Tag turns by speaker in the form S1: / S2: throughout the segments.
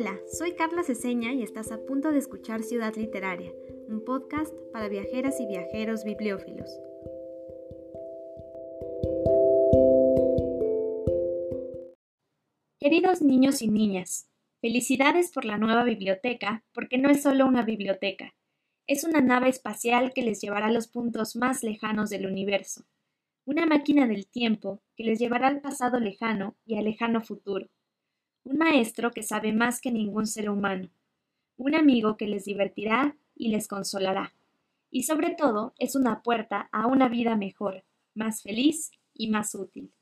S1: Hola, soy Carla Ceseña y estás a punto de escuchar Ciudad Literaria, un podcast para viajeras y viajeros bibliófilos. Queridos niños y niñas, felicidades por la nueva biblioteca, porque no es solo una biblioteca, es una nave espacial que les llevará a los puntos más lejanos del universo, una máquina del tiempo que les llevará al pasado lejano y al lejano futuro un maestro que sabe más que ningún ser humano, un amigo que les divertirá y les consolará, y sobre todo es una puerta a una vida mejor, más feliz y más útil.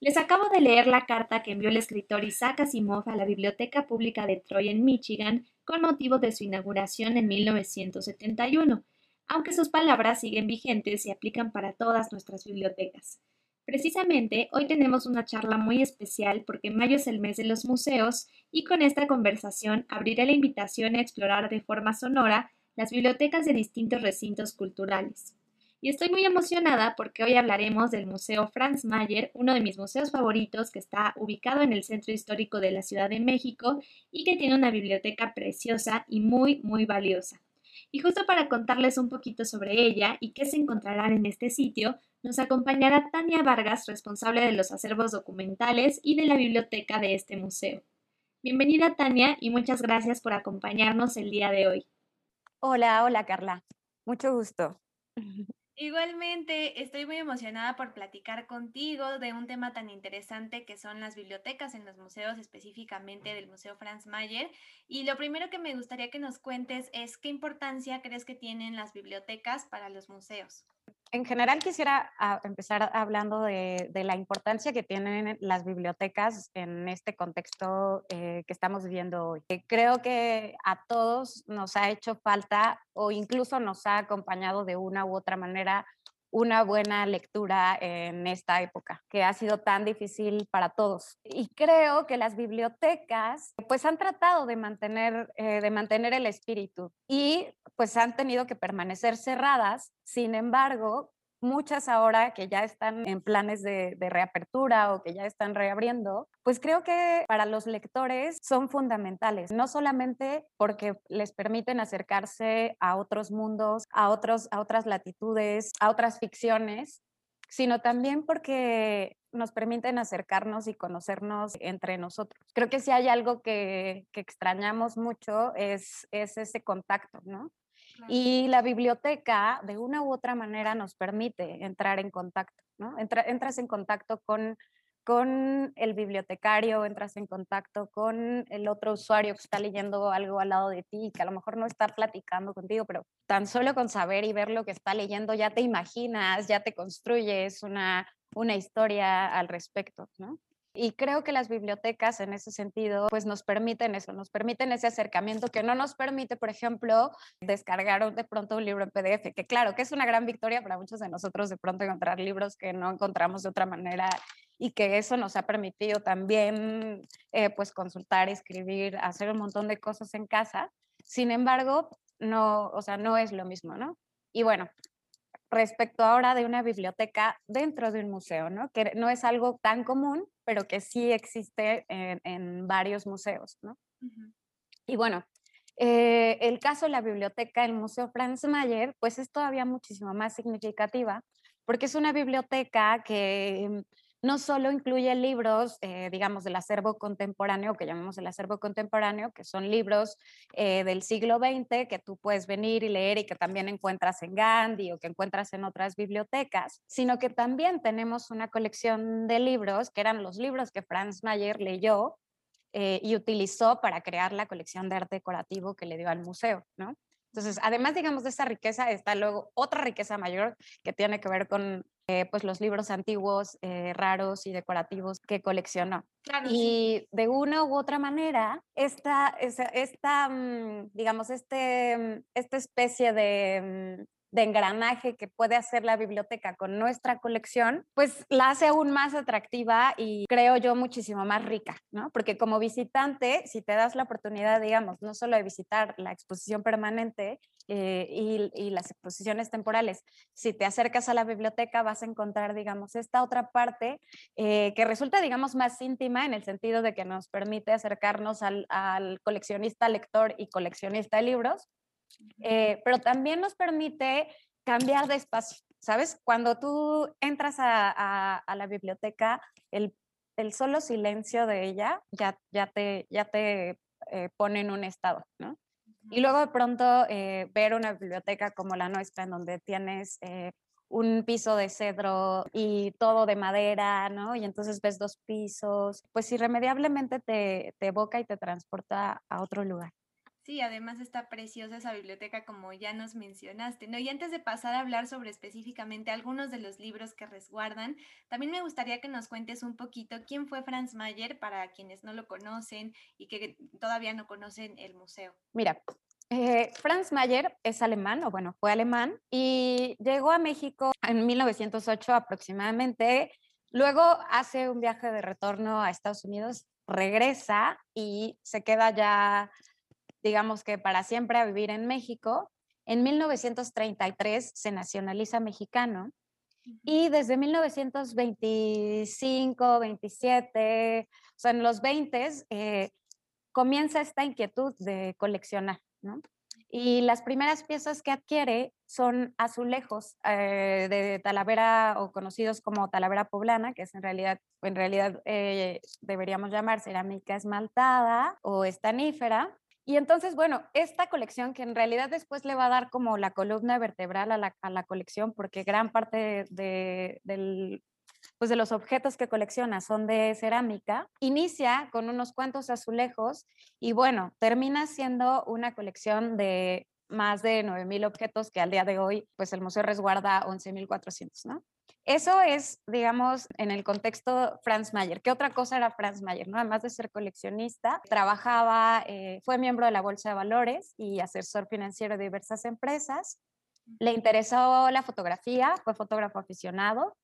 S1: Les acabo de leer la carta que envió el escritor Isaac Asimov a la Biblioteca Pública de Troy en Michigan con motivo de su inauguración en 1971, aunque sus palabras siguen vigentes y aplican para todas nuestras bibliotecas. Precisamente, hoy tenemos una charla muy especial porque mayo es el mes de los museos y con esta conversación abriré la invitación a explorar de forma sonora las bibliotecas de distintos recintos culturales. Y estoy muy emocionada porque hoy hablaremos del Museo Franz Mayer, uno de mis museos favoritos que está ubicado en el centro histórico de la Ciudad de México y que tiene una biblioteca preciosa y muy, muy valiosa. Y justo para contarles un poquito sobre ella y qué se encontrarán en este sitio, nos acompañará Tania Vargas, responsable de los acervos documentales y de la biblioteca de este museo. Bienvenida Tania y muchas gracias por acompañarnos el día de hoy.
S2: Hola, hola Carla, mucho gusto.
S1: Igualmente, estoy muy emocionada por platicar contigo de un tema tan interesante que son las bibliotecas en los museos, específicamente del Museo Franz Mayer. Y lo primero que me gustaría que nos cuentes es qué importancia crees que tienen las bibliotecas para los museos.
S2: En general quisiera ah, empezar hablando de, la importancia que tienen las bibliotecas en este contexto eh, que estamos viviendo hoy. Eh, creo que a todos nos ha hecho falta o incluso nos ha acompañado de una u otra manera una buena lectura en esta época, que ha sido tan difícil para todos. Y creo que las bibliotecas pues han tratado de mantener, eh, de mantener el espíritu y pues han tenido que permanecer cerradas. Sin embargo, muchas ahora que ya están en planes de, reapertura o que ya están reabriendo, pues creo que para los lectores son fundamentales, no solamente porque les permiten acercarse a otros mundos, a, otros, a otras latitudes, a otras ficciones, sino también porque nos permiten acercarnos y conocernos entre nosotros. Creo que si hay algo que, que extrañamos mucho es, es ese contacto, ¿no? Y la biblioteca, de una u otra manera, nos permite entrar en contacto, ¿no? entras en contacto con, con el bibliotecario, entras en contacto con el otro usuario que está leyendo algo al lado de ti, que a lo mejor no está platicando contigo, pero tan solo con saber y ver lo que está leyendo ya te imaginas, ya te construyes una, una historia al respecto, ¿no? Y creo que las bibliotecas en ese sentido, pues nos permiten eso, nos permiten ese acercamiento que no nos permite, por ejemplo, descargar de pronto un libro en PDF, que claro, que es una gran victoria para muchos de nosotros de pronto encontrar libros que no encontramos de otra manera y que eso nos ha permitido también eh, pues consultar, escribir, hacer un montón de cosas en casa. Sin embargo, no, o sea, no es lo mismo, ¿no? Y bueno, respecto ahora de una biblioteca dentro de un museo, ¿no? Que no es algo tan común, pero que sí existe en, varios museos, ¿no? Y bueno, eh, el caso de la biblioteca del Museo Franz Mayer, pues es todavía muchísimo más significativa, porque es una biblioteca que no solo incluye libros, eh, digamos, del acervo contemporáneo, que llamamos el acervo contemporáneo, que son libros eh, del siglo XX que tú puedes venir y leer y que también encuentras en Gandhi o que encuentras en otras bibliotecas, sino que también tenemos una colección de libros que eran los libros que Franz Mayer leyó eh, y utilizó para crear la colección de arte decorativo que le dio al museo, ¿no? Entonces, además, digamos, de esa riqueza, está luego otra riqueza mayor que tiene que ver con eh, pues los libros antiguos, eh, raros y decorativos que coleccionó. y de una u otra manera, esta, esta, esta mm, digamos, este, mm, esta especie de, mm, de engranaje que puede hacer la biblioteca con nuestra colección, pues la hace aún más atractiva y creo yo muchísimo más rica, ¿no? Porque como visitante, si te das la oportunidad, digamos, no solo de visitar la exposición permanente eh, y, las exposiciones temporales, si te acercas a la biblioteca vas a encontrar, digamos, esta otra parte eh, que resulta, digamos, más íntima en el sentido de que nos permite acercarnos al, al coleccionista, lector y coleccionista de libros eh, pero también nos permite cambiar de espacio, ¿sabes? Cuando tú entras a, la biblioteca, el, solo silencio de ella ya, ya te, ya te eh, pone en un estado, ¿no? Y luego de pronto eh, ver una biblioteca como la nuestra, en donde tienes un piso de cedro y todo de madera, ¿no? Y entonces ves dos pisos, pues irremediablemente te, te evoca y te transporta a otro lugar.
S3: Sí, además está preciosa esa biblioteca como ya nos mencionaste, ¿no? Y antes de pasar a hablar sobre específicamente algunos de los libros que resguardan, también me gustaría que nos cuentes un poquito quién fue Franz Mayer para quienes no lo conocen y que todavía no conocen el museo.
S2: Mira, eh, Franz Mayer es alemán, o bueno, fue alemán, y llegó a México en 1908 aproximadamente. Luego hace un viaje de retorno a Estados Unidos, regresa y se queda ya digamos que para siempre a vivir en México. En 1933 se nacionaliza mexicano y desde 1925, 27, o sea, en los 20 eh, comienza esta inquietud de coleccionar, ¿no? Y las primeras piezas que adquiere son azulejos eh, de Talavera o conocidos como Talavera poblana, que es en realidad, en realidad eh, deberíamos llamar cerámica esmaltada o estanífera, y entonces, bueno, esta colección que en realidad después le va a dar como la columna vertebral a la, a la colección, porque gran parte de, del, pues de los objetos que colecciona son de cerámica, inicia con unos cuantos azulejos y bueno, termina siendo una colección de más de 9.000 objetos que al día de hoy, pues el museo resguarda 11.400, ¿no? Eso es, digamos, en el contexto Franz Mayer. ¿Qué otra cosa era Franz Mayer? ¿no? Además de ser coleccionista, trabajaba, eh, fue miembro de la Bolsa de Valores y asesor financiero de diversas empresas. Le interesó la fotografía, fue fotógrafo aficionado.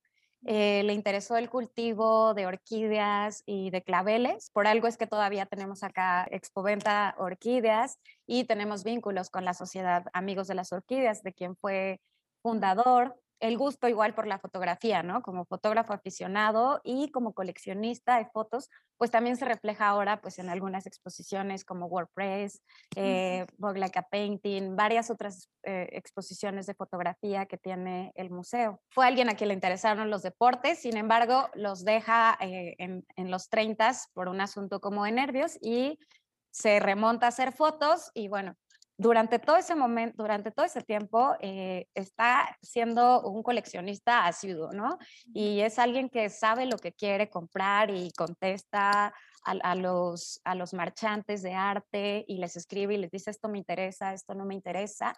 S2: Eh, le interesó el cultivo de orquídeas y de claveles. Por algo es que todavía tenemos acá Expoventa Orquídeas y tenemos vínculos con la Sociedad Amigos de las Orquídeas, de quien fue fundador el gusto igual por la fotografía, ¿no? Como fotógrafo aficionado y como coleccionista de fotos, pues también se refleja ahora pues en algunas exposiciones como WordPress, eh, Vogue Like a Painting, varias otras eh, exposiciones de fotografía que tiene el museo. Fue alguien a quien le interesaron los deportes, sin embargo, los deja eh, en, en los 30 por un asunto como de nervios y se remonta a hacer fotos y bueno, durante todo ese momento, durante todo ese tiempo, eh, está siendo un coleccionista asiduo, ¿no? Y es alguien que sabe lo que quiere comprar y contesta a, los, a los marchantes de arte y les escribe y les dice esto me interesa, esto no me interesa.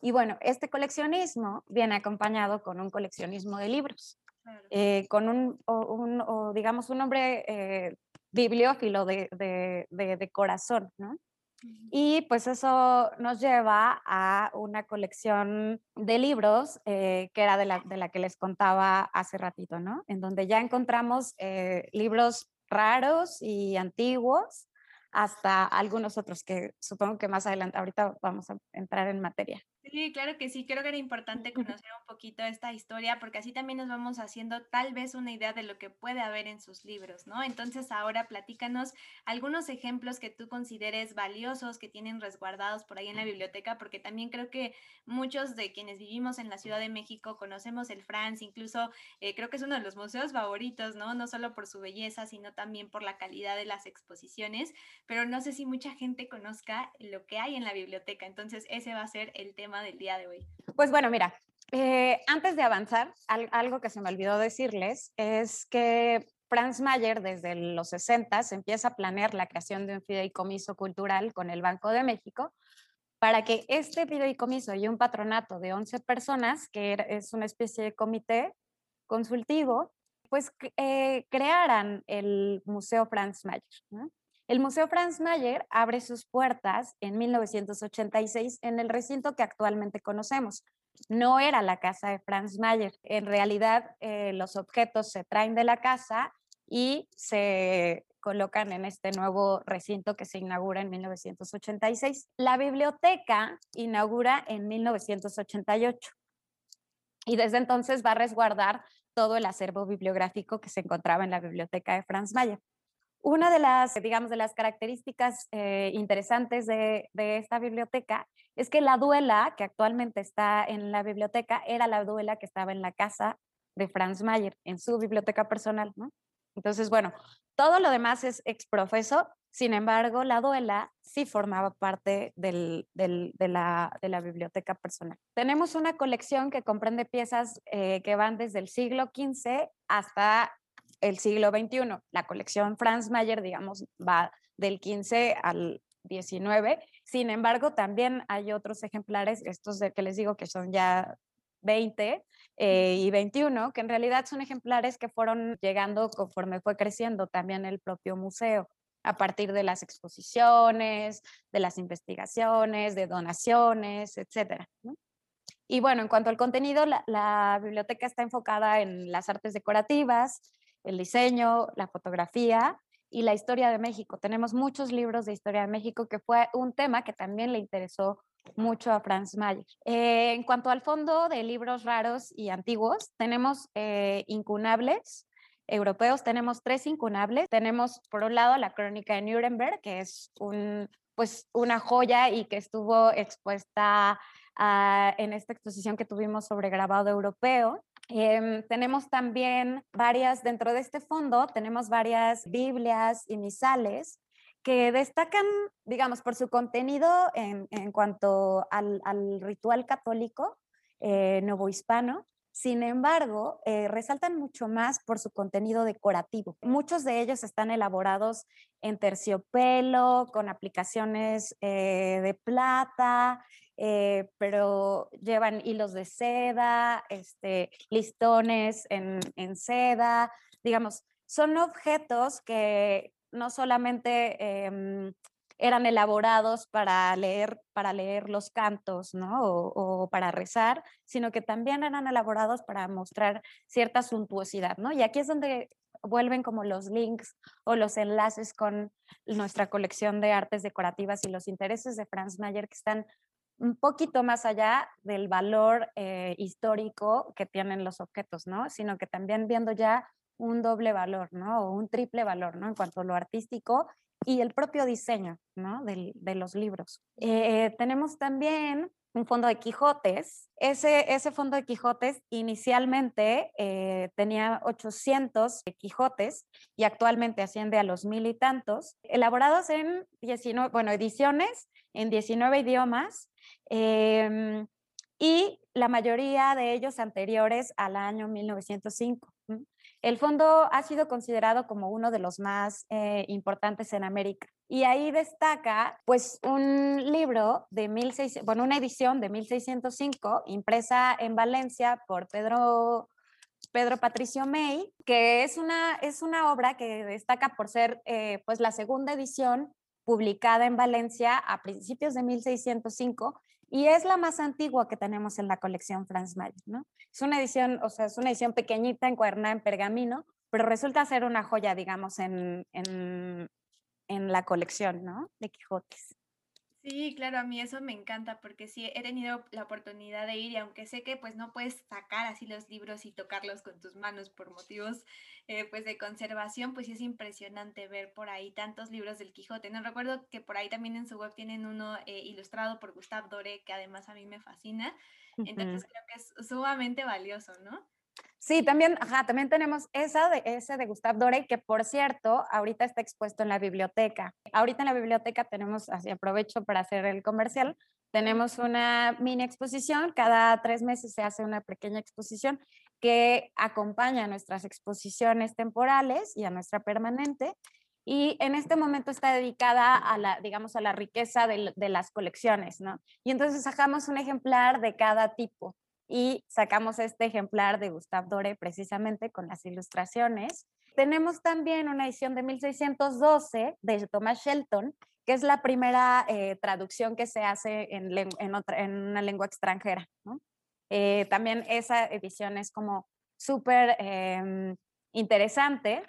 S2: Y bueno, este coleccionismo viene acompañado con un coleccionismo de libros, eh, con un, o, digamos, un hombre eh, bibliófilo de, de, de corazón, ¿no? Y pues eso nos lleva a una colección de libros eh, que era de la, de la, que les contaba hace ratito, ¿no? En donde ya encontramos eh, libros raros y antiguos hasta algunos otros que supongo que más adelante, ahorita vamos a entrar en materia.
S3: Sí, claro que sí, creo que era importante conocer un poquito esta historia porque así también nos vamos haciendo tal vez una idea de lo que puede haber en sus libros, ¿no? Entonces ahora platícanos algunos ejemplos que tú consideres valiosos, que tienen resguardados por ahí en la biblioteca, porque también creo que muchos de quienes vivimos en la Ciudad de México conocemos el Franz, incluso eh, creo que es uno de los museos favoritos, ¿no? No solo por su belleza, sino también por la calidad de las exposiciones, pero no sé si mucha gente conozca lo que hay en la biblioteca, entonces ese va a ser el tema del día de hoy?
S2: Pues bueno, mira, eh, antes de avanzar, algo que se me olvidó decirles es que Franz Mayer desde los 60 empieza a planear la creación de un fideicomiso cultural con el Banco de México para que este fideicomiso y un patronato de 11 personas, que es una especie de comité consultivo, pues eh, crearan el Museo Franz Mayer. El Museo Franz Mayer abre sus puertas en 1986 en el recinto que actualmente conocemos. no era la casa de Franz Mayer. En realidad, eh, los objetos se traen de la casa y se colocan en este nuevo recinto que se inaugura en 1986. La biblioteca inaugura en 1988 y desde entonces va a resguardar todo el acervo bibliográfico que se encontraba en la biblioteca de Franz Mayer. Una de las, digamos, de las características eh, interesantes de, de, esta biblioteca es que la duela que actualmente está en la biblioteca era la duela que estaba en la casa de Franz Mayer, en su biblioteca personal, ¿no? Entonces, bueno, todo lo demás es exprofeso, sin embargo, la duela sí formaba parte del, del, de, la, de, la, biblioteca personal. Tenemos una colección que comprende piezas eh, que van desde el siglo XV hasta el siglo XXI. La colección Franz Mayer, digamos, va del 15 al 19. Sin embargo, también hay otros ejemplares, estos de que les digo que son ya 20 eh, y 21, que en realidad son ejemplares que fueron llegando conforme fue creciendo también el propio museo a partir de las exposiciones, de las investigaciones, de donaciones, etcétera. Y bueno, en cuanto al contenido, la, la, biblioteca está enfocada en las artes decorativas, el diseño, la fotografía y la historia de México. Tenemos muchos libros de historia de México, que fue un tema que también le interesó mucho a Franz Mayer. Eh, en cuanto al fondo de libros raros y antiguos, tenemos eh, incunables europeos, tenemos tres incunables. Tenemos, por un lado, la crónica de Nuremberg, que es pues, una joya y que estuvo expuesta ah, en esta exposición que tuvimos sobre grabado europeo. Em, tenemos también varias, dentro de este fondo, tenemos varias Biblias y misales que destacan, digamos, por su contenido en, en cuanto al, al, ritual católico eh, novohispano. Sin embargo, eh, resaltan mucho más por su contenido decorativo. Muchos de ellos están elaborados en terciopelo, con aplicaciones eh, de plata, eh, pero llevan hilos de seda, este, listones en, en seda, digamos, son objetos que no solamente em, eran elaborados para leer, para leer los cantos, ¿no? O, para rezar, sino que también eran elaborados para mostrar cierta suntuosidad, ¿no? Y aquí es donde vuelven como los links o los enlaces con nuestra colección de artes decorativas y los intereses de Franz Mayer que están un poquito más allá del valor eh, histórico que tienen los objetos, ¿no? Sino que también viendo ya un doble valor, ¿no? O un triple valor, ¿no? En cuanto a lo artístico y el propio diseño, ¿no? De, los libros. Eh, tenemos también un fondo de Quijotes. Ese, ese fondo de Quijotes inicialmente eh, tenía 800 Quijotes y actualmente asciende a los mil y tantos, elaborados en 19, bueno, ediciones en 19 idiomas. Eh, y la mayoría de ellos anteriores al año 1905. El fondo ha sido considerado como uno de los más eh, importantes en América. Y ahí destaca, pues, un libro de 1600, bueno, una edición de 1605, impresa en Valencia por Pedro, Pedro Patricio May, que es una, es una obra que destaca por ser, eh, pues, la segunda edición publicada en Valencia a principios de 1605 y es la más antigua que tenemos en la colección Franz Mayer, ¿no? Es una edición, o sea, es una edición pequeñita, encuadernada en pergamino, pero resulta ser una joya, digamos, en, en, en la colección, ¿no? De Quijotes.
S3: Sí, claro, a mí eso me encanta porque sí he tenido la oportunidad de ir y aunque sé que pues no puedes sacar así los libros y tocarlos con tus manos por motivos eh, pues de conservación, pues sí es impresionante ver por ahí tantos libros del Quijote. No recuerdo que por ahí también en su web tienen uno eh, ilustrado por Gustave Doré que además a mí me fascina. Entonces creo que es sumamente valioso, ¿no?
S2: Sí, también, ajá, también tenemos esa de, ese de Gustave Doré, que por cierto, ahorita está expuesto en la biblioteca. Ahorita en la biblioteca tenemos, así aprovecho para hacer el comercial, tenemos una mini exposición, cada tres meses se hace una pequeña exposición que acompaña a nuestras exposiciones temporales y a nuestra permanente. Y en este momento está dedicada a la, digamos, a la riqueza de, de las colecciones, ¿no? Y entonces sacamos un ejemplar de cada tipo y sacamos este ejemplar de Gustave Doré precisamente con las ilustraciones. Tenemos también una edición de 1612 de Thomas Shelton, que es la primera eh, traducción que se hace en, una lengua extranjera. Eh, también esa edición es como súper em, interesante.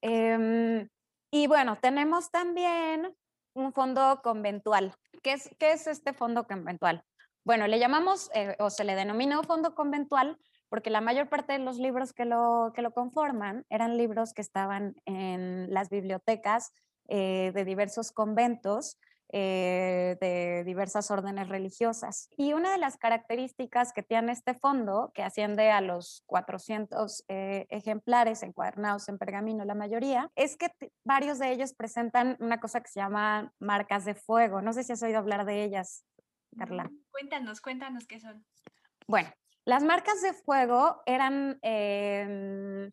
S2: Em, y bueno, tenemos también un fondo conventual. ¿Qué es, qué es este fondo conventual? Bueno, le llamamos eh, o se le denominó fondo conventual porque la mayor parte de los libros que lo, que lo conforman eran libros que estaban en las bibliotecas eh, de diversos conventos eh, de diversas órdenes religiosas. Y una de las características que tiene este fondo, que asciende a los 400 eh, ejemplares encuadernados en pergamino, la mayoría, es que varios de ellos presentan una cosa que se llama marcas de fuego. No sé si has oído hablar de ellas, Carla. Mm,
S3: cuéntanos, cuéntanos qué son.
S2: Bueno, las marcas de fuego eran em,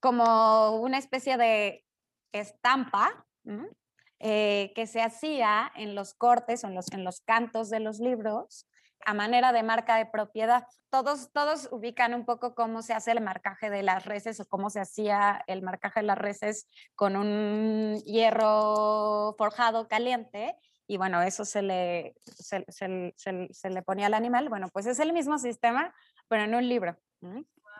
S2: como una especie de estampa eh, que se hacía en los cortes o en los, en los cantos de los libros a manera de marca de propiedad. Todos, todos ubican un poco cómo se hace el marcaje de las reses o cómo se hacía el marcaje de las reses con un hierro forjado caliente y bueno, eso se le, se, se, le ponía al animal. Bueno, pues es el mismo sistema, pero en un libro.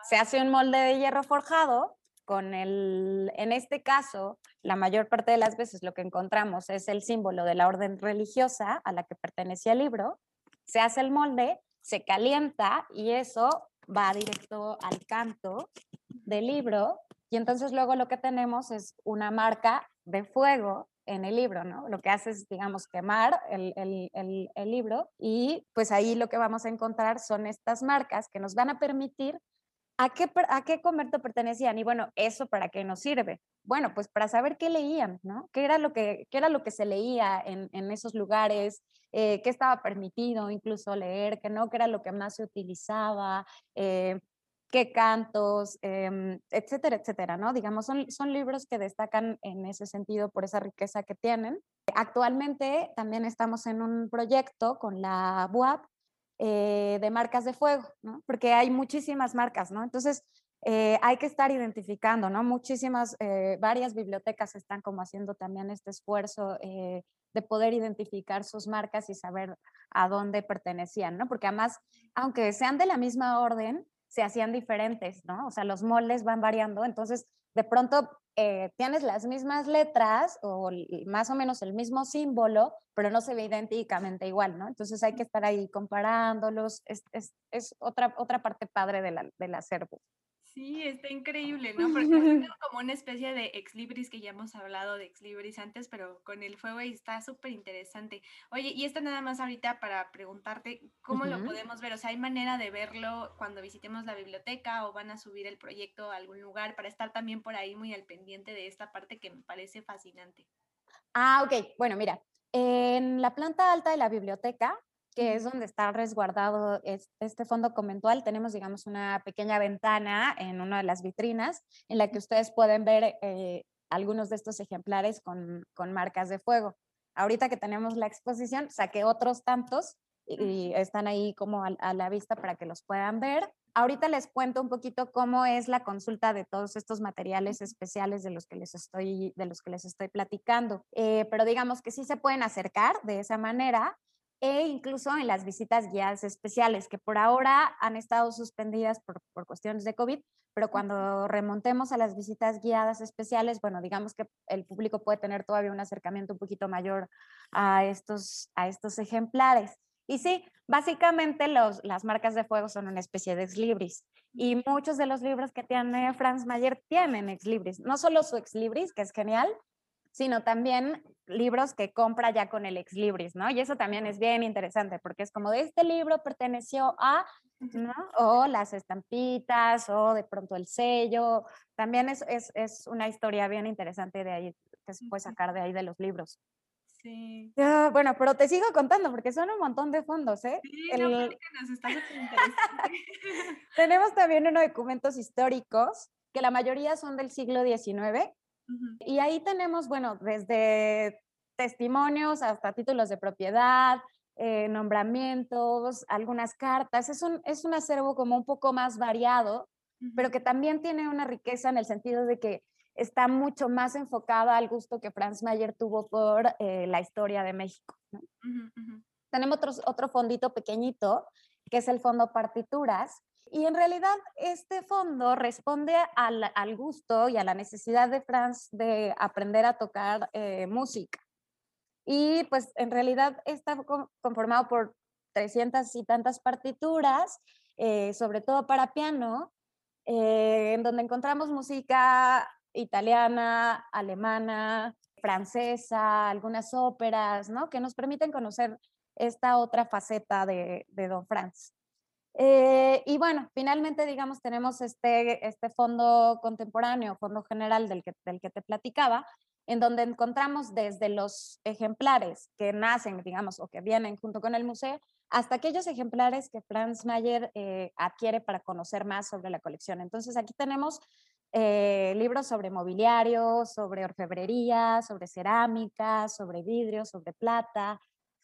S2: Se hace un molde de hierro forjado con el, en este caso, la mayor parte de las veces lo que encontramos es el símbolo de la orden religiosa a la que pertenecía el libro, se hace el molde, se calienta y eso va directo al canto del libro y entonces luego lo que tenemos es una marca de fuego en el libro, ¿no? Lo que hace es, digamos, quemar el, el, el, libro y pues ahí lo que vamos a encontrar son estas marcas que nos van a permitir ¿A qué, ¿A qué convento pertenecían? Y bueno, ¿eso para qué nos sirve? Bueno, pues para saber qué leían, ¿no? ¿Qué era lo que, qué era lo que se leía en, en esos lugares? Eh, ¿Qué estaba permitido incluso leer? ¿Qué no? ¿Qué era lo que más se utilizaba? Eh, ¿Qué cantos? Em, etcétera, etcétera, ¿no? Digamos, son, son libros que destacan en ese sentido por esa riqueza que tienen. Actualmente también estamos en un proyecto con la BUAP eh, de marcas de fuego, ¿no? Porque hay muchísimas marcas, ¿no? Entonces, eh, hay que estar identificando, ¿no? Muchísimas, eh, varias bibliotecas están como haciendo también este esfuerzo de poder identificar sus marcas y saber a dónde pertenecían, ¿no? Porque además, aunque sean de la misma orden, se hacían diferentes, ¿no? O sea, los moldes van variando, entonces de pronto eh, tienes las mismas letras o más o menos el mismo símbolo, pero no se ve idénticamente igual, ¿no? Entonces hay que estar ahí comparándolos, es, es, es otra, otra parte padre de la, del acervo.
S3: Sí, está increíble, ¿no? Porque es como una especie de ex libris que ya hemos hablado de ex libris antes, pero con el fuego y está súper interesante. Oye, y esto nada más ahorita para preguntarte cómo lo podemos ver, o sea, ¿hay manera de verlo cuando visitemos la biblioteca o van a subir el proyecto a algún lugar para estar también por ahí muy al pendiente de esta parte que me parece fascinante?
S2: Ah, ok. Bueno, mira, en la planta alta de la biblioteca que es donde está resguardado este fondo conventual, tenemos, digamos, una pequeña ventana en una de las vitrinas en la que ustedes pueden ver eh, algunos de estos ejemplares con, con, marcas de fuego. Ahorita que tenemos la exposición, saqué otros tantos y, están ahí como a, la vista para que los puedan ver. Ahorita les cuento un poquito cómo es la consulta de todos estos materiales especiales de los que les estoy, de los que les estoy platicando. Eh, pero digamos que sí se pueden acercar de esa manera e incluso en las visitas guiadas especiales, que por ahora han estado suspendidas por, por, cuestiones de COVID, pero cuando remontemos a las visitas guiadas especiales, bueno, digamos que el público puede tener todavía un acercamiento un poquito mayor a estos, a estos ejemplares. Y sí, básicamente los, las marcas de fuego son una especie de ex libris y muchos de los libros que tiene Franz Mayer tienen ex libris, no solo su ex libris, que es genial, sino también libros que compra ya con el ex libris, ¿no? Y eso también es bien interesante porque es como de este libro perteneció a, ¿no? O las estampitas o de pronto el sello. También es, es, es una historia bien interesante de ahí que se puede sacar de ahí de los libros. Sí. bueno, pero te sigo contando porque son un montón de fondos, ¿eh?
S3: Sí, el... está interesante.
S2: Tenemos también unos documentos históricos que la mayoría son del siglo XIX y ahí tenemos, bueno, desde testimonios hasta títulos de propiedad, eh, nombramientos, algunas cartas. Es un, es un acervo como un poco más variado, pero que también tiene una riqueza en el sentido de que está mucho más enfocada al gusto que Franz Mayer tuvo por eh, la historia de México. Tenemos otro, otro fondito pequeñito que es el fondo partituras. Y en realidad este fondo responde al, al gusto y a la necesidad de Franz de aprender a tocar eh, música. Y pues en realidad está conformado por 300 y tantas partituras, eh, sobre todo para piano, eh, en donde encontramos música italiana, alemana, francesa, algunas óperas, ¿no? Que nos permiten conocer esta otra faceta de, Don Franz. Eh, y bueno, finalmente, digamos, tenemos este, este fondo contemporáneo, fondo general del que, del que te platicaba, en donde encontramos desde los ejemplares que nacen, digamos, o que vienen junto con el museo, hasta aquellos ejemplares que Franz Mayer eh, adquiere para conocer más sobre la colección. Entonces aquí tenemos eh, libros sobre mobiliario, sobre orfebrería, sobre cerámica, sobre vidrio, sobre plata,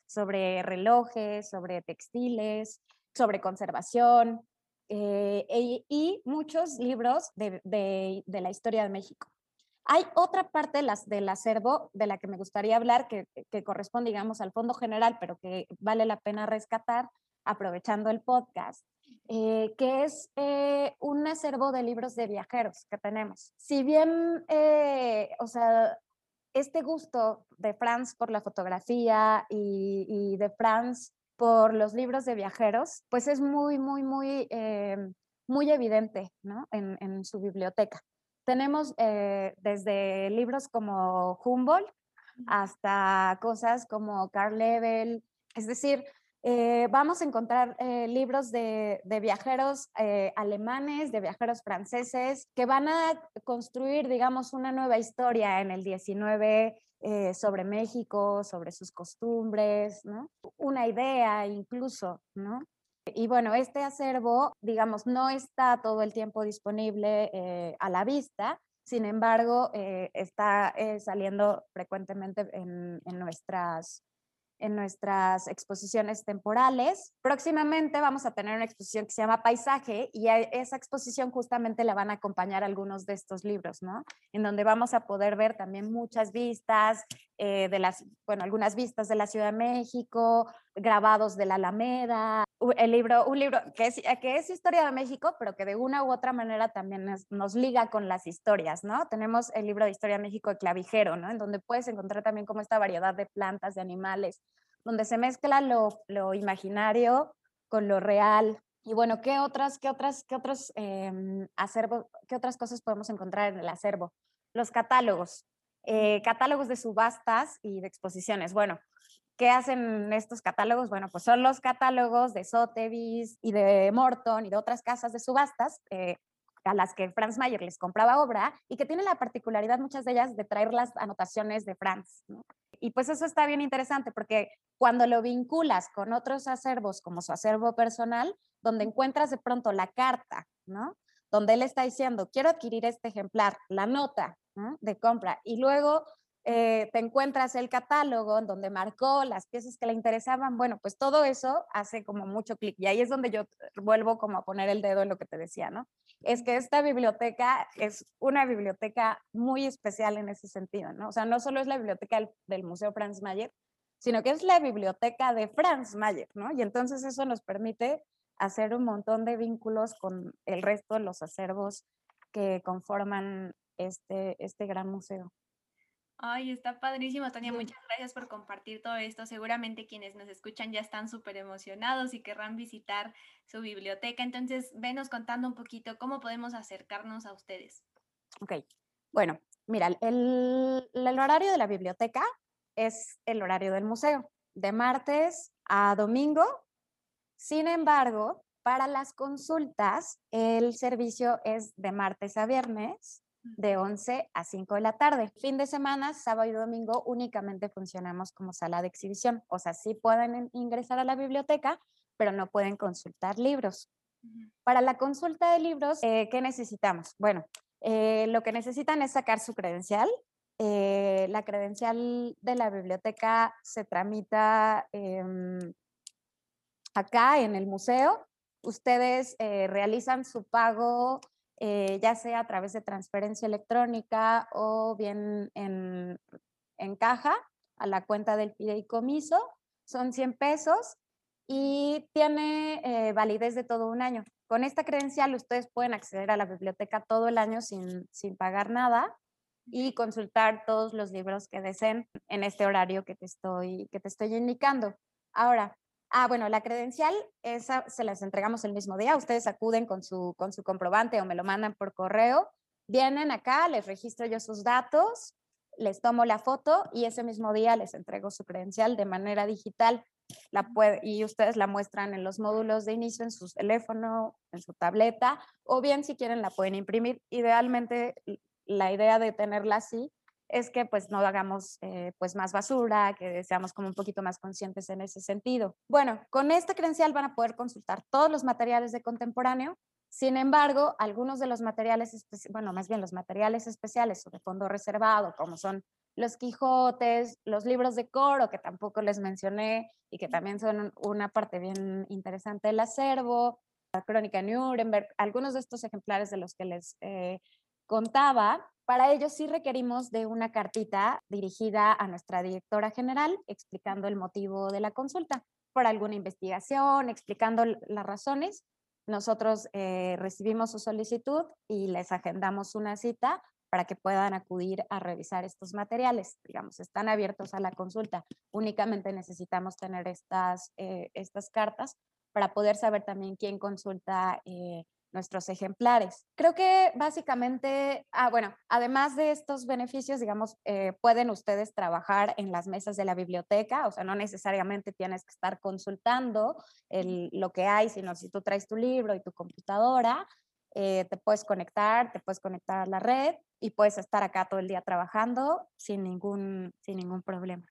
S2: sobre relojes, sobre textiles, sobre conservación eh, y muchos libros de, de la historia de México. Hay otra parte del acervo de la que me gustaría hablar que, corresponde, digamos, al fondo general, pero que vale la pena rescatar aprovechando el podcast, eh, que es eh, un acervo de libros de viajeros que tenemos. Si bien, o sea, este gusto de Franz por la fotografía y, de Franz por los libros de viajeros, pues es muy, muy, muy, muy evidente ¿no? en su biblioteca. Tenemos eh, desde libros como Humboldt hasta cosas como Carl Level, es decir, eh, vamos a encontrar eh, libros de, viajeros alemanes, de viajeros franceses, que van a construir, digamos, una nueva historia en el 19 sobre México, sobre sus costumbres, ¿no? Una idea incluso, ¿no? Y bueno, este acervo, digamos, no está todo el tiempo disponible eh, a la vista, sin embargo, eh, está eh, saliendo frecuentemente en, en, nuestras, en nuestras exposiciones temporales. Próximamente vamos a tener una exposición que se llama Paisaje y a esa exposición justamente la van a acompañar algunos de estos libros, ¿no? En donde vamos a poder ver también muchas vistas de las, bueno, algunas vistas de la Ciudad de México, grabados de la Alameda, el libro, un libro que es, historia de México, pero que de una u otra manera también nos, liga con las historias, ¿no? Tenemos el libro de Historia de México de Clavijero, ¿no? En donde puedes encontrar también como esta variedad de plantas, de animales, donde se mezcla lo, lo imaginario con lo real. Y bueno, ¿qué otras, qué otras, qué otros eh, acervos, qué otras cosas podemos encontrar en el acervo? Los catálogos, eh, catálogos de subastas y de exposiciones. Bueno, ¿Qué hacen estos catálogos? Bueno, pues son los catálogos de Sotheby's y de Morton y de otras casas de subastas eh, a las que Franz Mayer les compraba obra y que tienen la particularidad muchas de ellas de traer las anotaciones de Franz. Y pues eso está bien interesante porque cuando lo vinculas con otros acervos como su acervo personal, donde encuentras de pronto la carta, ¿no? Donde él está diciendo, quiero adquirir este ejemplar, la nota de compra, y luego eh, te encuentras el catálogo en donde marcó las piezas que le interesaban, bueno, pues todo eso hace como mucho clic y ahí es donde yo vuelvo como a poner el dedo en lo que te decía, ¿no? Es que esta biblioteca es una biblioteca muy especial en ese sentido, ¿no? O sea, no solo es la biblioteca del, Museo Franz Mayer, sino que es la biblioteca de Franz Mayer, ¿no? Y entonces eso nos permite hacer un montón de vínculos con el resto de los acervos que conforman este, este gran museo.
S3: Ay, está padrísimo, Tania. Muchas gracias por compartir todo esto. Seguramente quienes nos escuchan ya están súper emocionados y querrán visitar su biblioteca. Entonces, venos contando un poquito cómo podemos acercarnos a ustedes.
S2: Ok, bueno, mira, el, el horario de la biblioteca es el horario del museo, de martes a domingo. Sin embargo, para las consultas, el servicio es de martes a viernes de 11 a 5 de la tarde. Fin de semana, sábado y domingo, únicamente funcionamos como sala de exhibición. O sea, sí pueden ingresar a la biblioteca, pero no pueden consultar libros. Para la consulta de libros, eh, ¿qué necesitamos? Bueno, eh, lo que necesitan es sacar su credencial. Eh, la credencial de la biblioteca se tramita em, acá en el museo. Ustedes realizan su pago eh, ya sea a través de transferencia electrónica o bien en, en caja a la cuenta del fideicomiso. Son 100 pesos y tiene eh, validez de todo un año. Con esta credencial ustedes pueden acceder a la biblioteca todo el año sin, sin pagar nada y consultar todos los libros que deseen en este horario que te estoy, que te estoy indicando. Ahora, ah, bueno, la credencial, esa se las entregamos el mismo día. Ustedes acuden con su, con su comprobante o me lo mandan por correo. Vienen acá, les registro yo sus datos, les tomo la foto y ese mismo día les entrego su credencial de manera digital. La puede, y ustedes la muestran en los módulos de inicio, en su teléfono, en su tableta, o bien si quieren la pueden imprimir. Idealmente la idea de tenerla así es que pues no hagamos eh, pues más basura, que seamos como un poquito más conscientes en ese sentido. Bueno, con esta credencial van a poder consultar todos los materiales de contemporáneo. Sin embargo, algunos de los materiales, bueno, más bien los materiales especiales o de fondo reservado, como son los Quijotes, los libros de coro, que tampoco les mencioné y que también son una parte bien interesante del acervo, la Crónica Nuremberg, algunos de estos ejemplares de los que les eh, contaba, para ello sí requerimos de una cartita dirigida a nuestra directora general explicando el motivo de la consulta por alguna investigación, explicando las razones. Nosotros eh, recibimos su solicitud y les agendamos una cita para que puedan acudir a revisar estos materiales. Digamos, están abiertos a la consulta. Únicamente necesitamos tener estas, eh, estas cartas para poder saber también quién consulta eh, nuestros ejemplares. Creo que básicamente, ah, bueno, además de estos beneficios, digamos, eh, pueden ustedes trabajar en las mesas de la biblioteca, o sea, no necesariamente tienes que estar consultando lo que hay, sino si tú traes tu libro y tu computadora, eh, te puedes conectar, te puedes conectar a la red y puedes estar acá todo el día trabajando sin ningún, sin ningún problema.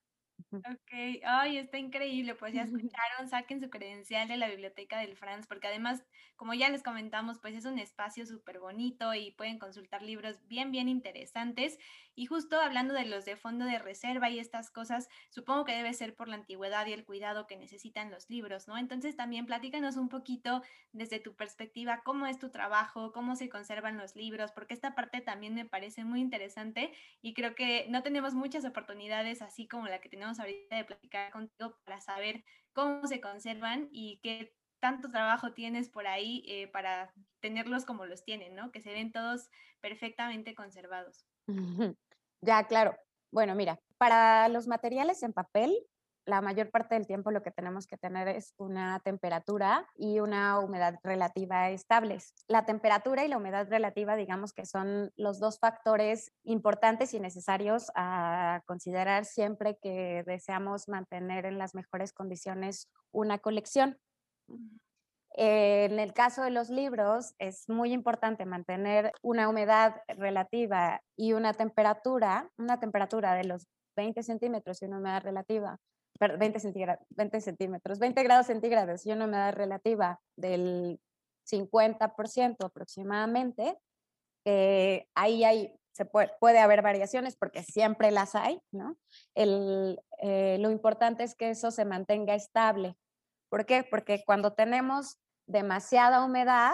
S3: Ok, ay, está increíble, pues ya escucharon, saquen su credencial de la Biblioteca del Franz, porque además, como ya les comentamos, pues es un espacio súper bonito y pueden consultar libros bien, bien interesantes. Y justo hablando de los de fondo de reserva y estas cosas, supongo que debe ser por la antigüedad y el cuidado que necesitan los libros, ¿no? Entonces también platícanos un poquito desde tu perspectiva, cómo es tu trabajo, cómo se conservan los libros, porque esta parte también me parece muy interesante y creo que no tenemos muchas oportunidades así como la que tenemos ahorita de platicar contigo para saber cómo se conservan y qué tanto trabajo tienes por ahí eh, para tenerlos como los tienen, ¿no? Que se ven todos perfectamente conservados.
S2: Ya, claro. Bueno, mira, para los materiales en papel, la mayor parte del tiempo lo que tenemos que tener es una temperatura y una humedad relativa estables. La temperatura y la humedad relativa, digamos que son los dos factores importantes y necesarios a considerar siempre que deseamos mantener en las mejores condiciones una colección. En el caso de los libros, es muy importante mantener una humedad relativa y una temperatura, una temperatura de los 20 centímetros y una humedad relativa 20, 20 centímetros, 20 grados centígrados y una humedad relativa del 50% aproximadamente, eh, ahí hay, se puede, puede, haber variaciones porque siempre las hay, ¿no? El, eh, lo importante es que eso se mantenga estable. ¿Por qué? Porque cuando tenemos demasiada humedad,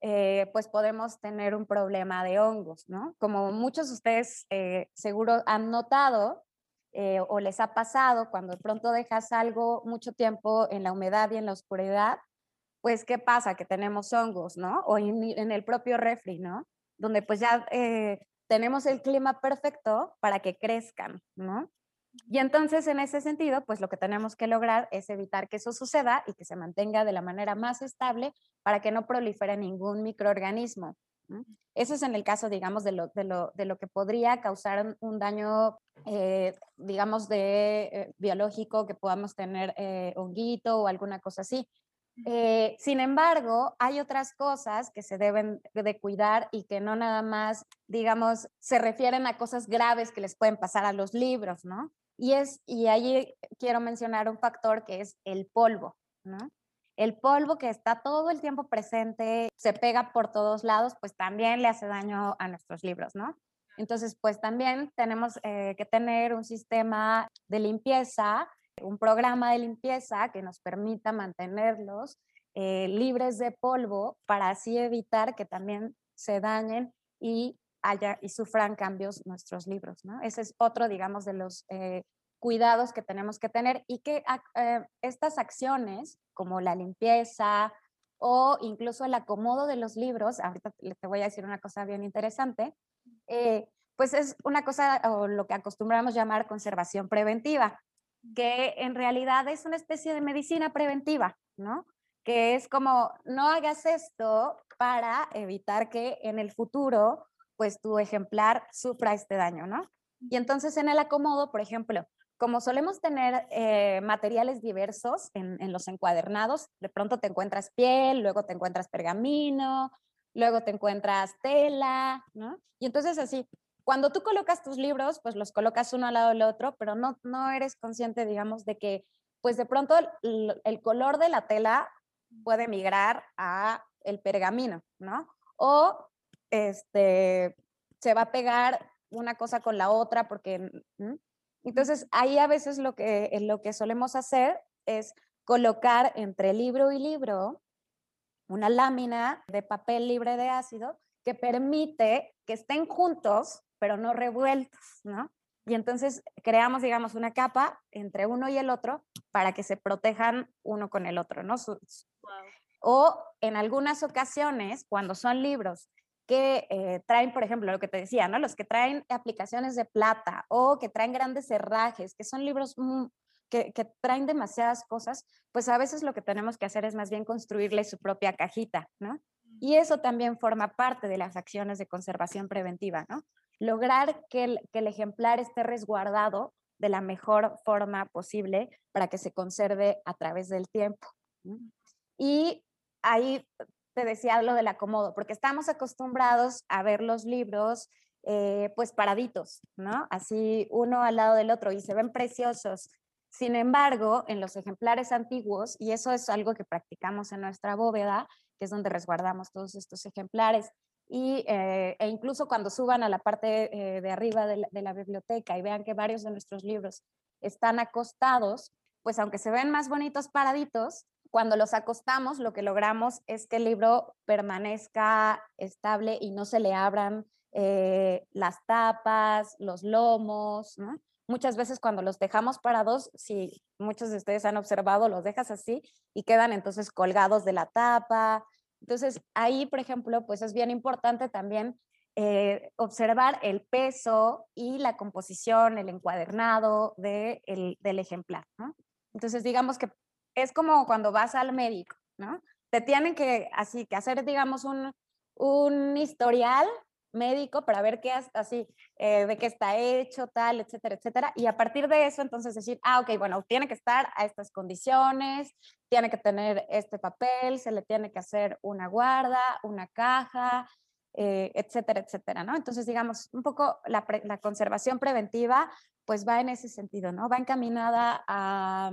S2: eh, pues podemos tener un problema de hongos, ¿no? Como muchos de ustedes seguro han notado, eh, o les ha pasado cuando de pronto dejas algo mucho tiempo en la humedad y en la oscuridad, pues ¿qué pasa? Que tenemos hongos, ¿no? O en, el propio refri, ¿no? Donde pues ya eh, tenemos el clima perfecto para que crezcan, ¿no? Y entonces en ese sentido, pues lo que tenemos que lograr es evitar que eso suceda y que se mantenga de la manera más estable para que no prolifere ningún microorganismo. Eso es en el caso, digamos, de lo, de lo, de lo que podría causar un daño, eh, digamos, de eh, biológico, que podamos tener eh, honguito o alguna cosa así. sin embargo, hay otras cosas que se deben de cuidar y que no nada más, digamos, se refieren a cosas graves que les pueden pasar a los libros, ¿no? Y, es, y ahí quiero mencionar un factor que es el polvo, el polvo que está todo el tiempo presente, se pega por todos lados, pues también le hace daño a nuestros libros, ¿no? Entonces, pues también tenemos eh, que tener un sistema de limpieza, un programa de limpieza que nos permita mantenerlos eh, libres de polvo para así evitar que también se dañen y haya y sufran cambios nuestros libros, ¿no? Ese es otro, digamos, de los eh, cuidados que tenemos que tener y que eh, estas acciones como la limpieza o incluso el acomodo de los libros, ahorita te voy a decir una cosa bien interesante, eh, pues es una cosa o lo que acostumbramos llamar conservación preventiva, que en realidad es una especie de medicina preventiva, ¿no? Que es como, no hagas esto para evitar que en el futuro, pues tu ejemplar sufra este daño, ¿no? Y entonces en el acomodo, por ejemplo, como solemos tener eh, materiales diversos en, en, los encuadernados, de pronto te encuentras piel, luego te encuentras pergamino, luego te encuentras tela, ¿no? Y entonces así, cuando tú colocas tus libros, pues los colocas uno al lado del otro, pero no, no eres consciente, digamos, de que, pues de pronto el, el color de la tela puede migrar a el pergamino, ¿no? O este, se va a pegar una cosa con la otra porque... Entonces, ahí a veces lo que, lo que solemos hacer es colocar entre libro y libro una lámina de papel libre de ácido que permite que estén juntos, pero no revueltos, ¿no? Y entonces creamos, digamos, una capa entre uno y el otro para que se protejan uno con el otro, ¿no? O en algunas ocasiones, cuando son libros que eh, traen, por ejemplo, lo que te decía, ¿no? Los que traen aplicaciones de plata o que traen grandes cerrajes, que son libros que, que, traen demasiadas cosas, pues a veces lo que tenemos que hacer es más bien construirle su propia cajita, ¿no? Y eso también forma parte de las acciones de conservación preventiva, ¿no? Lograr que el, que el ejemplar esté resguardado de la mejor forma posible para que se conserve a través del tiempo. Y ahí te decía lo del acomodo, porque estamos acostumbrados a ver los libros eh, pues paraditos, ¿no? Así uno al lado del otro y se ven preciosos. Sin embargo, en los ejemplares antiguos, y eso es algo que practicamos en nuestra bóveda, que es donde resguardamos todos estos ejemplares, y, eh, e incluso cuando suban a la parte eh, de arriba de la, de la biblioteca y vean que varios de nuestros libros están acostados, pues aunque se ven más bonitos paraditos, cuando los acostamos, lo que logramos es que el libro permanezca estable y no se le abran eh, las tapas, los lomos. Muchas veces cuando los dejamos parados, si muchos de ustedes han observado, los dejas así y quedan entonces colgados de la tapa. Entonces ahí, por ejemplo, pues es bien importante también eh, observar el peso y la composición, el encuadernado de el, del ejemplar. Entonces, digamos que es como cuando vas al médico, ¿no? Te tienen que, así, que hacer, digamos, un, un historial médico para ver qué así, eh, de qué está hecho, tal, etcétera, etcétera. Y a partir de eso, entonces decir, ah, ok, bueno, tiene que estar a estas condiciones, tiene que tener este papel, se le tiene que hacer una guarda, una caja, eh, etcétera, etcétera, ¿no? Entonces, digamos, un poco la, la conservación preventiva, pues va en ese sentido, ¿no? Va encaminada a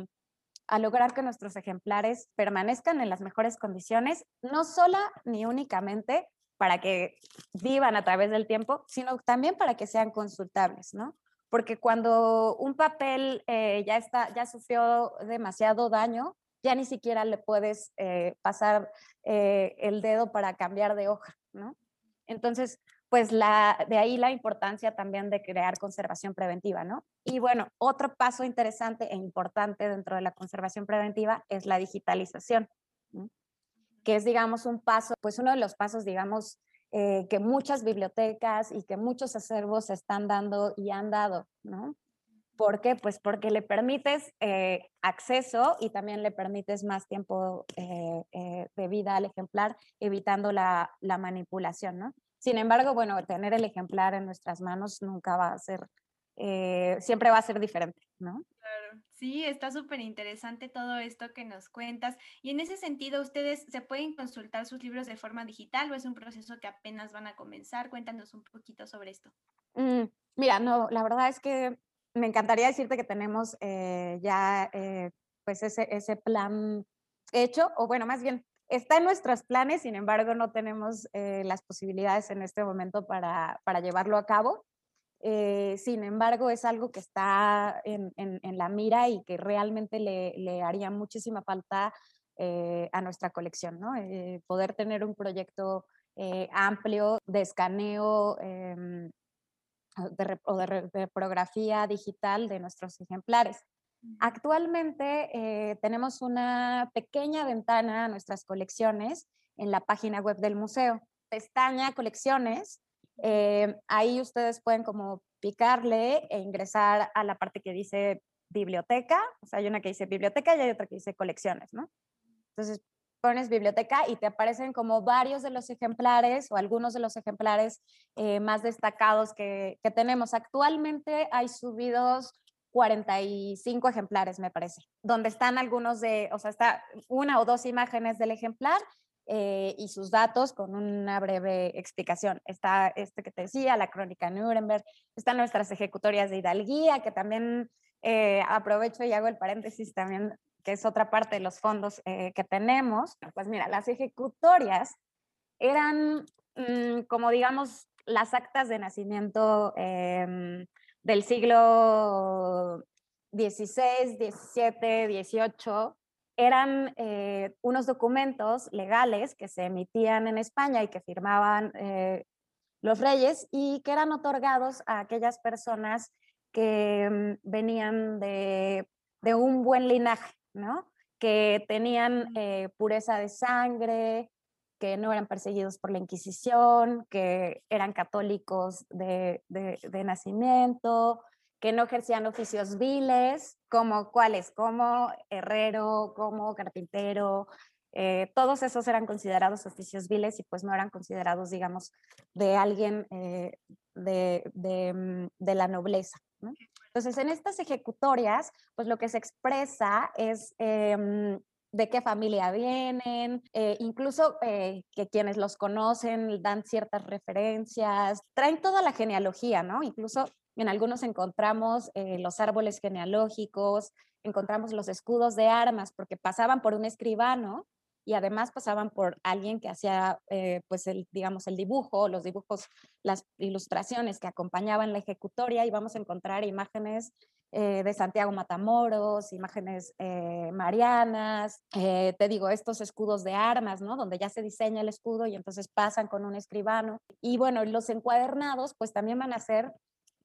S2: a lograr que nuestros ejemplares permanezcan en las mejores condiciones, no sola ni únicamente para que vivan a través del tiempo, sino también para que sean consultables, ¿no? Porque cuando un papel eh, ya, está, ya sufrió demasiado daño, ya ni siquiera le puedes eh, pasar eh, el dedo para cambiar de hoja, ¿no? Entonces, pues la, de ahí la importancia también de crear conservación preventiva, ¿no? Y bueno, otro paso interesante e importante dentro de la conservación preventiva es la digitalización, que es, digamos, un paso, pues uno de los pasos, digamos, eh, que muchas bibliotecas y que muchos acervos están dando y han dado, ¿no? ¿Por qué? Pues porque le permites eh, acceso y también le permites más tiempo eh, de vida al ejemplar, evitando la, la manipulación, ¿no? Sin embargo, bueno, tener el ejemplar en nuestras manos nunca va a ser, eh, siempre va a ser diferente, ¿no?
S3: Claro, sí, está súper interesante todo esto que nos cuentas. Y en ese sentido, ¿ustedes se pueden consultar sus libros de forma digital o es un proceso que apenas van a comenzar? Cuéntanos un poquito sobre esto.
S2: Mm, mira, no, la verdad es que me encantaría decirte que tenemos eh, ya eh, pues ese, ese plan hecho, o bueno, más bien Está en nuestros planes, sin embargo, no tenemos eh, las posibilidades en este momento para, llevarlo a cabo. Eh, sin embargo, es algo que está en, la mira y que realmente le, haría muchísima falta eh, a nuestra colección, ¿no? poder tener un proyecto amplio de escaneo em, o de reprografía digital de nuestros ejemplares. Actualmente eh, tenemos una pequeña ventana a nuestras colecciones en la página web del museo. Pestaña colecciones. Eh, ahí ustedes pueden como picarle e ingresar a la parte que dice biblioteca. O sea, hay una que dice biblioteca y hay otra que dice colecciones, ¿no? Entonces pones biblioteca y te aparecen como varios de los ejemplares o algunos de los ejemplares eh, más destacados que, que, tenemos. Actualmente hay subidos 45 ejemplares, me parece, donde están algunos de, o sea, está una o dos imágenes del ejemplar eh, y sus datos con una breve explicación. Está este que te decía, la crónica Nuremberg, están nuestras ejecutorias de Hidalguía, que también eh, aprovecho y hago el paréntesis también, que es otra parte de los fondos eh, que tenemos. Pues mira, las ejecutorias eran mm, como digamos las actas de nacimiento em, del siglo XVI, XVII, XVIII, eran eh, unos documentos legales que se emitían en España y que firmaban eh, los reyes y que eran otorgados a aquellas personas que mm, venían de, un buen linaje, ¿no? que tenían eh, pureza de sangre, que no eran perseguidos por la Inquisición, que eran católicos de, nacimiento, que no ejercían oficios viles, como cuáles, como herrero, como carpintero, eh, todos esos eran considerados oficios viles y pues no eran considerados, digamos, de alguien eh, mm, de, la nobleza. Entonces, en estas ejecutorias, pues lo que se expresa es em, de qué familia vienen, eh, incluso eh, que quienes los conocen dan ciertas referencias, traen toda la genealogía, ¿no? Incluso en algunos encontramos eh, los árboles genealógicos, encontramos los escudos de armas, porque pasaban por un escribano y además pasaban por alguien que hacía, pues, el, digamos, el dibujo, los dibujos, las ilustraciones que acompañaban la ejecutoria y vamos a encontrar imágenes eh, de Santiago Matamoros, imágenes eh, marianas, eh, te digo, estos escudos de armas, ¿no? Donde ya se diseña el escudo y entonces pasan con un escribano. Y bueno, los encuadernados pues también van a ser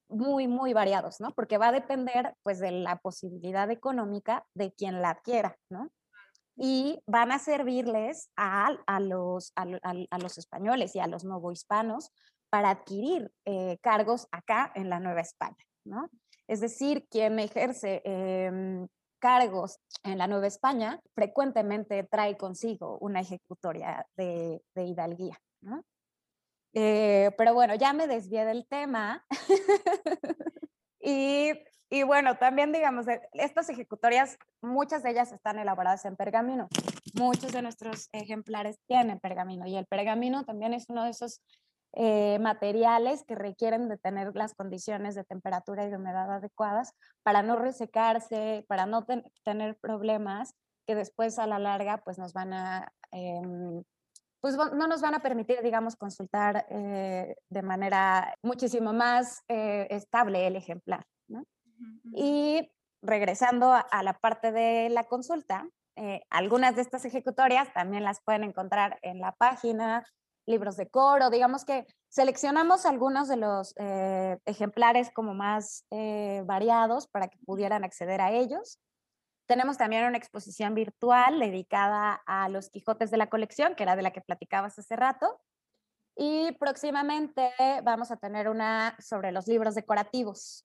S2: muy, muy variados, ¿no? Porque va a depender pues de la posibilidad económica de quien la adquiera, ¿no? Y van a servirles a, a los, a, a, los españoles y a los novohispanos para adquirir cargos acá en la Nueva España, ¿no? Es decir, quien ejerce em, cargos en la Nueva España frecuentemente trae consigo una ejecutoria de, hidalguía. Eh, pero bueno, ya me desvié del tema. y, y, bueno, también digamos, eh, estas ejecutorias, muchas de ellas están elaboradas en pergamino. Muchos de nuestros ejemplares tienen pergamino y el pergamino también es uno de esos eh, materiales que requieren de tener las condiciones de temperatura y de humedad adecuadas para no resecarse, para no tener problemas que después a la larga pues nos van a, em, pues no nos van a permitir, digamos, consultar eh, de manera muchísimo más eh, estable el ejemplar. Y regresando a, la parte de la consulta, algunas de estas ejecutorias también las pueden encontrar en la página libros de coro, digamos que seleccionamos algunos de los eh, ejemplares como más eh, variados para que pudieran acceder a ellos. Tenemos también una exposición virtual dedicada a los Quijotes de la colección, que era de la que platicabas hace rato. Y próximamente vamos a tener una sobre los libros decorativos.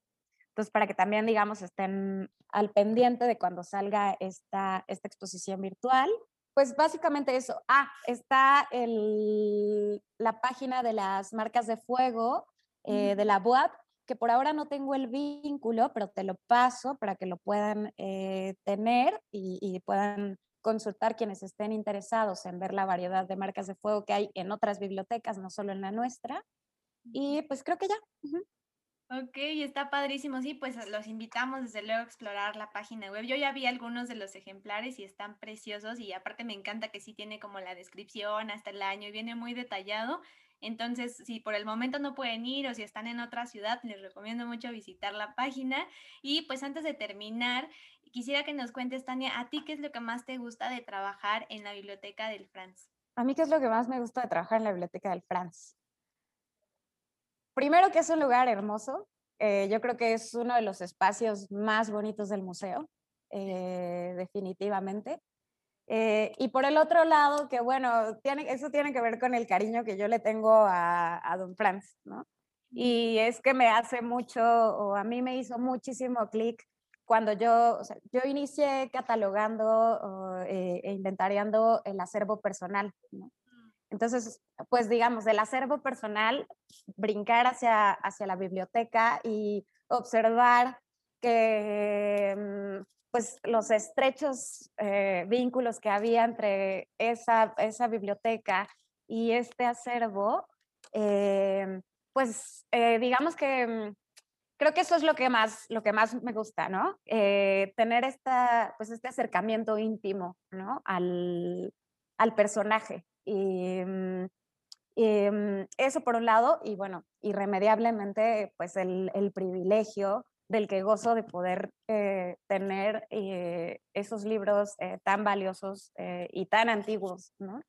S2: Entonces, para que también, digamos, estén al pendiente de cuando salga esta, esta exposición virtual. Pues básicamente eso. Ah, está el, la página de las marcas de fuego eh, de la BUAP, que por ahora no tengo el vínculo, pero te lo paso para que lo puedan eh, tener y, puedan consultar quienes estén interesados en ver la variedad de marcas de fuego que hay en otras bibliotecas, no solo en la nuestra. Y pues creo que ya.
S3: Ok, está padrísimo. Sí, pues los invitamos desde luego a explorar la página web. Yo ya vi algunos de los ejemplares y están preciosos y aparte me encanta que sí tiene como la descripción hasta el año y viene muy detallado. Entonces, si por el momento no pueden ir o si están en otra ciudad, les recomiendo mucho visitar la página. Y pues antes de terminar, quisiera que nos cuentes, Tania, ¿a ti qué es lo que más te gusta de trabajar en la biblioteca del Franz?
S2: A mí qué es lo que más me gusta de trabajar en la biblioteca del Franz primero que es un lugar hermoso, eh, yo creo que es uno de los espacios más bonitos del museo, eh, definitivamente. Eh, y por el otro lado, que bueno, tiene, eso tiene que ver con el cariño que yo le tengo a, a Don Franz, ¿no? Y es que me hace mucho, o a mí me hizo muchísimo clic cuando yo, o sea, yo inicié catalogando e inventariando el acervo personal, ¿no? Entonces, pues digamos, del acervo personal, brincar hacia, hacia la biblioteca y observar que mm, pues los estrechos eh, vínculos que había entre esa, esa biblioteca y este acervo, eh, pues eh, digamos que mm, creo que eso es lo que más, lo que más me gusta, ¿no? tener esta, pues este acercamiento íntimo, ¿no? Al, al personaje. Y, mm, mm, eso por un lado, y bueno, irremediablemente, pues el, el privilegio del que gozo de poder eh, tener eh, esos libros eh, tan valiosos y tan antiguos, ¿no?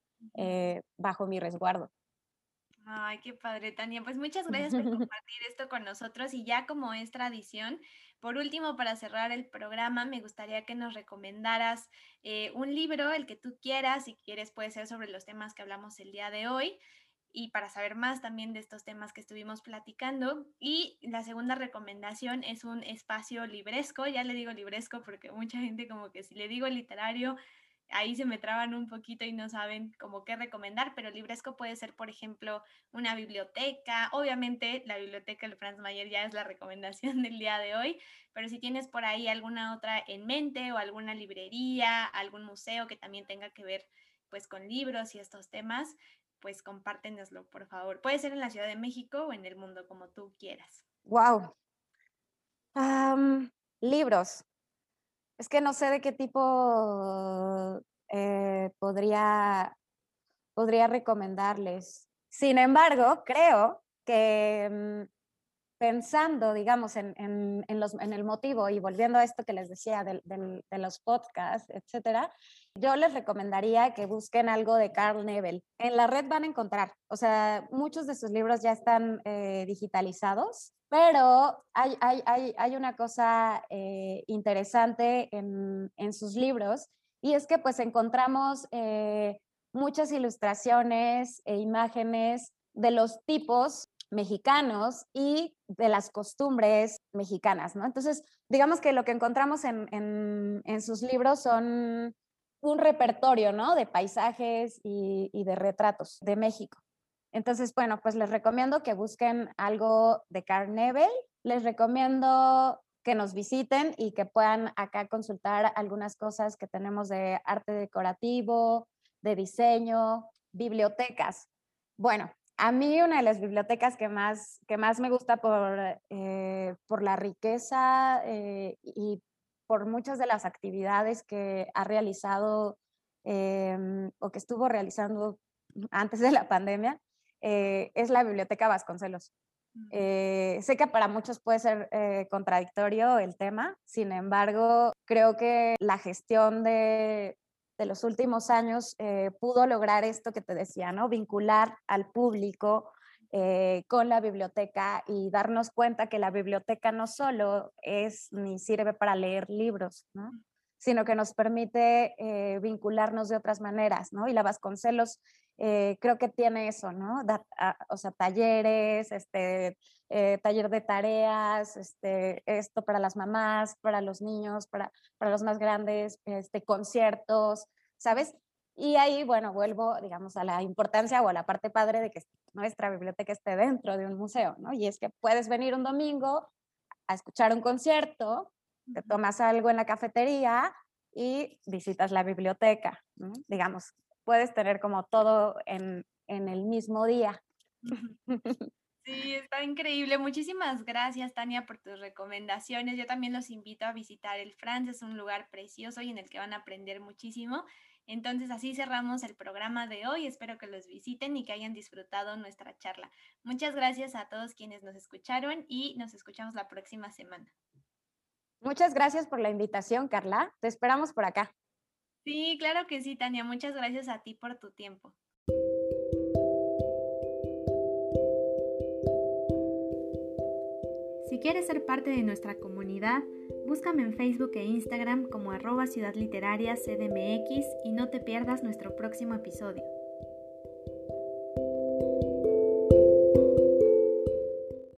S2: bajo mi resguardo.
S3: Ay, qué padre, Tania. Pues muchas gracias por compartir esto con nosotros y ya como es tradición, por último, para cerrar el programa, me gustaría que nos recomendaras eh, un libro, el que tú quieras, si quieres puede ser sobre los temas que hablamos el día de hoy y para saber más también de estos temas que estuvimos platicando. Y la segunda recomendación es un espacio libresco, ya le digo libresco porque mucha gente como que si le digo literario ahí se me traban un poquito y no saben cómo qué recomendar, pero Libresco puede ser, por ejemplo, una biblioteca. Obviamente, la biblioteca del Franz Mayer ya es la recomendación del día de hoy, pero si tienes por ahí alguna otra en mente o alguna librería, algún museo que también tenga que ver pues con libros y estos temas, pues compártenoslo, por favor. Puede ser en la Ciudad de México o en el mundo, como tú quieras.
S2: Wow. libros. Es que no sé de qué tipo eh, podría, podría recomendarles. Sin embargo, creo que mm, pensando, digamos, en, los, en, el motivo y volviendo a esto que les decía de, los podcasts, etcétera, yo les recomendaría que busquen algo de Carl Nebel. En la red van a encontrar, o sea, muchos de sus libros ya están eh, digitalizados, pero hay, una cosa eh, interesante en, en, sus libros y es que pues encontramos eh, muchas ilustraciones e imágenes de los tipos mexicanos y de las costumbres mexicanas, ¿no? Entonces, digamos que lo que encontramos en, en, sus libros son un repertorio, ¿no? De paisajes y, de retratos de México. Entonces, bueno, pues les recomiendo que busquen algo de Carnevel. Les recomiendo que nos visiten y que puedan acá consultar algunas cosas que tenemos de arte decorativo, de diseño, bibliotecas. Bueno, a mí una de las bibliotecas que más, que más me gusta por, eh, por la riqueza eh, y por muchas de las actividades que ha realizado em, o que estuvo realizando antes de la pandemia, eh, es la Biblioteca Vasconcelos. sé que para muchos puede ser contradictorio el tema, sin embargo, creo que la gestión de, de los últimos años eh, pudo lograr esto que te decía, ¿no? Vincular al público eh, con la biblioteca y darnos cuenta que la biblioteca no solo es ni sirve para leer libros, ¿no? Sino que nos permite eh, vincularnos de otras maneras, ¿no? Y la Vasconcelos creo que tiene eso, ¿no? Ah, o sea, talleres, este, taller de tareas, este, esto para las mamás, para los niños, para, para los más grandes, este, conciertos, ¿sabes? Y ahí, bueno, vuelvo, digamos, a la importancia o a la parte padre de que nuestra biblioteca esté dentro de un museo, ¿no? Y es que puedes venir un domingo a escuchar un concierto, te tomas algo en la cafetería y visitas la biblioteca, ¿no? Digamos, puedes tener como todo en, en el mismo día.
S3: Sí, está increíble. Muchísimas gracias, Tania, por tus recomendaciones. Yo también los invito a visitar el France, es un lugar precioso y en el que van a aprender muchísimo. Entonces así cerramos el programa de hoy. Espero que los visiten y que hayan disfrutado nuestra charla. Muchas gracias a todos quienes nos escucharon y nos escuchamos la próxima semana.
S2: Muchas gracias por la invitación, Carla. Te esperamos por acá.
S3: Sí, claro que sí, Tania. Muchas gracias a ti por tu tiempo. Si quieres ser parte de nuestra comunidad, búscame en Facebook e Instagram como arroba Ciudad Literaria CDMX y no te pierdas nuestro próximo episodio.